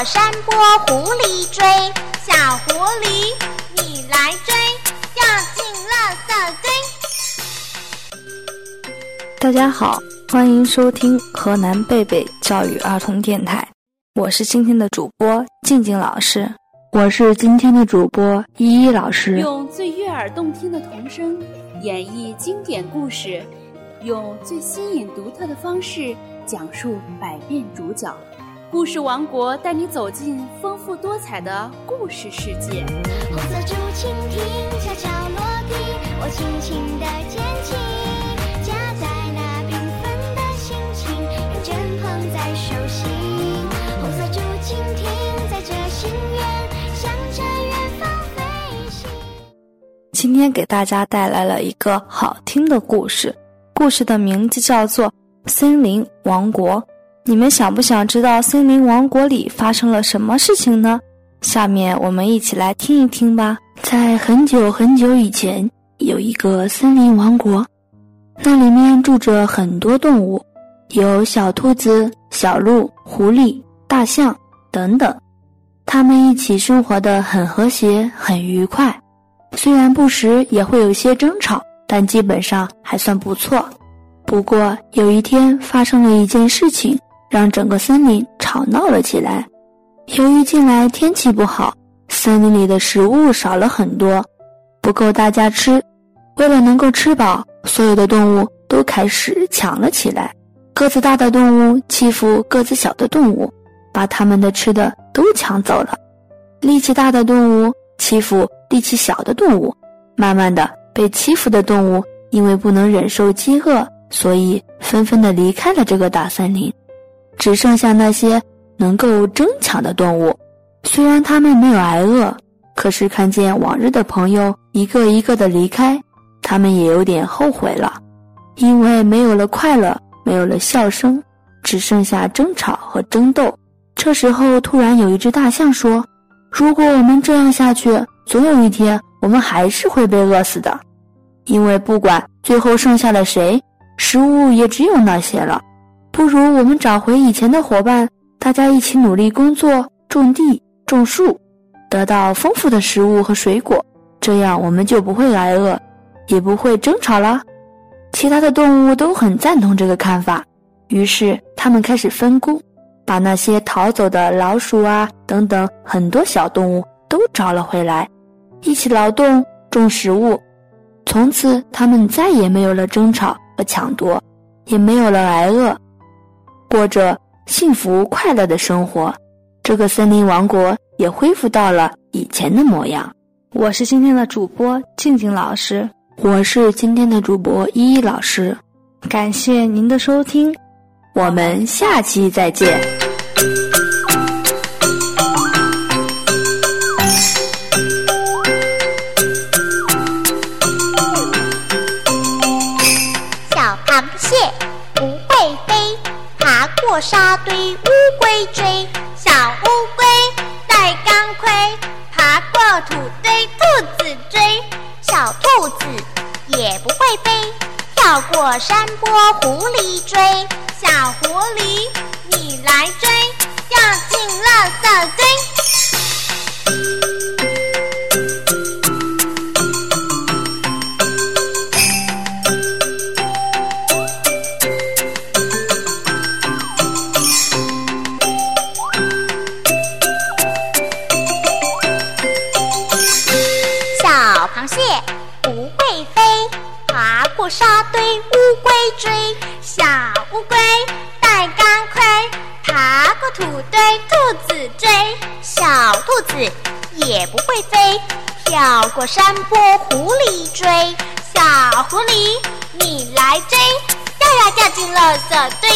过山坡，狐狸追。小狐狸，你来追，掉进垃圾堆。大家好，欢迎收听河南贝贝教育儿童电台，我是今天的主播静静老师，我是今天的主播依依老师。用最悦耳动听的童声演绎经典故事，用最新颖独特的方式讲述百变主角。故事王国带你走进丰富多彩的故事世界。红色竹蜻蜓悄悄落地，我轻轻的捡起，夹在那缤纷的心情，认真捧在手心。红色竹蜻蜓载着心愿，向着远方飞行。今天给大家带来了一个好听的故事，故事的名字叫做《森林王国》。你们想不想知道森林王国里发生了什么事情呢？下面我们一起来听一听吧。在很久很久以前，有一个森林王国，那里面住着很多动物，有小兔子、小鹿、狐狸、大象等等，它们一起生活的很和谐、很愉快。虽然不时也会有些争吵，但基本上还算不错。不过有一天发生了一件事情。让整个森林吵闹了起来。由于近来天气不好，森林里的食物少了很多，不够大家吃。为了能够吃饱，所有的动物都开始抢了起来。个子大的动物欺负个子小的动物，把它们的吃的都抢走了。力气大的动物欺负力气小的动物，慢慢的，被欺负的动物因为不能忍受饥饿，所以纷纷的离开了这个大森林。只剩下那些能够争抢的动物，虽然他们没有挨饿，可是看见往日的朋友一个一个的离开，他们也有点后悔了，因为没有了快乐，没有了笑声，只剩下争吵和争斗。这时候，突然有一只大象说：“如果我们这样下去，总有一天我们还是会被饿死的，因为不管最后剩下了谁，食物也只有那些了。”不如我们找回以前的伙伴，大家一起努力工作，种地、种树，得到丰富的食物和水果，这样我们就不会挨饿，也不会争吵了。其他的动物都很赞同这个看法，于是他们开始分工，把那些逃走的老鼠啊等等很多小动物都找了回来，一起劳动种食物。从此，他们再也没有了争吵和抢夺，也没有了挨饿。过着幸福快乐的生活，这个森林王国也恢复到了以前的模样。我是今天的主播静静老师，我是今天的主播依依老师，感谢您的收听，我们下期再见。小螃蟹过沙堆，乌龟追。小乌龟戴钢盔，爬过土堆，兔子追。小兔子也不会飞，跳过山坡，狐狸追。小狐狸，你来追，掉进垃圾土堆，兔子追。小兔子也不会飞，跳过山坡，狐狸追。小狐狸，你来追，掉呀掉进垃圾堆。